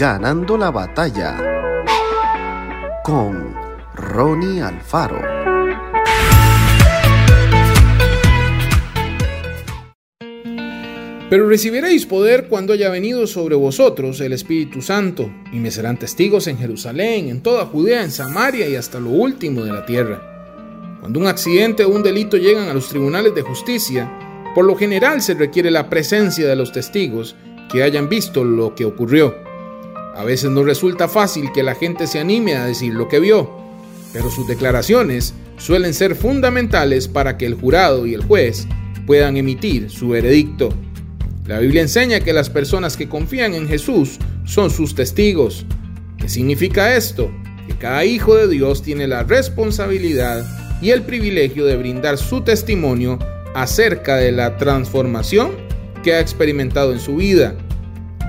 Ganando la batalla con Ronnie Alfaro. Pero recibiréis poder cuando haya venido sobre vosotros el Espíritu Santo, y me serán testigos en Jerusalén, en toda Judea, en Samaria y hasta lo último de la tierra. Cuando un accidente o un delito llegan a los tribunales de justicia, por lo general se requiere la presencia de los testigos que hayan visto lo que ocurrió. A veces no resulta fácil que la gente se anime a decir lo que vio, pero sus declaraciones suelen ser fundamentales para que el jurado y el juez puedan emitir su veredicto. La Biblia enseña que las personas que confían en Jesús son sus testigos. ¿Qué significa esto? Que cada hijo de Dios tiene la responsabilidad y el privilegio de brindar su testimonio acerca de la transformación que ha experimentado en su vida.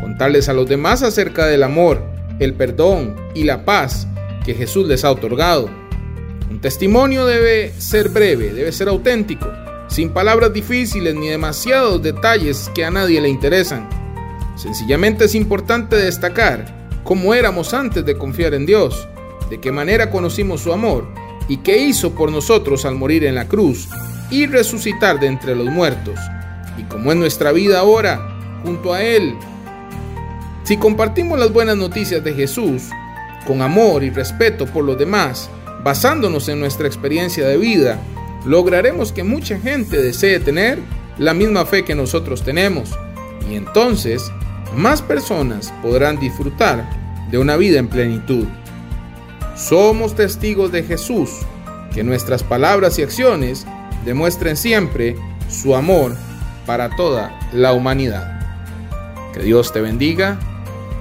Contarles a los demás acerca del amor, el perdón y la paz que Jesús les ha otorgado. Un testimonio debe ser breve, debe ser auténtico sin palabras difíciles ni demasiados detalles que a nadie le interesan. Sencillamente es importante destacar cómo éramos antes de confiar en Dios, de qué manera conocimos su amor y qué hizo por nosotros al morir en la cruz y resucitar de entre los muertos, y cómo es nuestra vida ahora junto a Él. Si compartimos las buenas noticias de Jesús con amor y respeto por los demás, basándonos en nuestra experiencia de vida, lograremos que mucha gente desee tener la misma fe que nosotros tenemos y entonces más personas podrán disfrutar de una vida en plenitud. Somos testigos de Jesús, que nuestras palabras y acciones demuestren siempre su amor para toda la humanidad. Que Dios te bendiga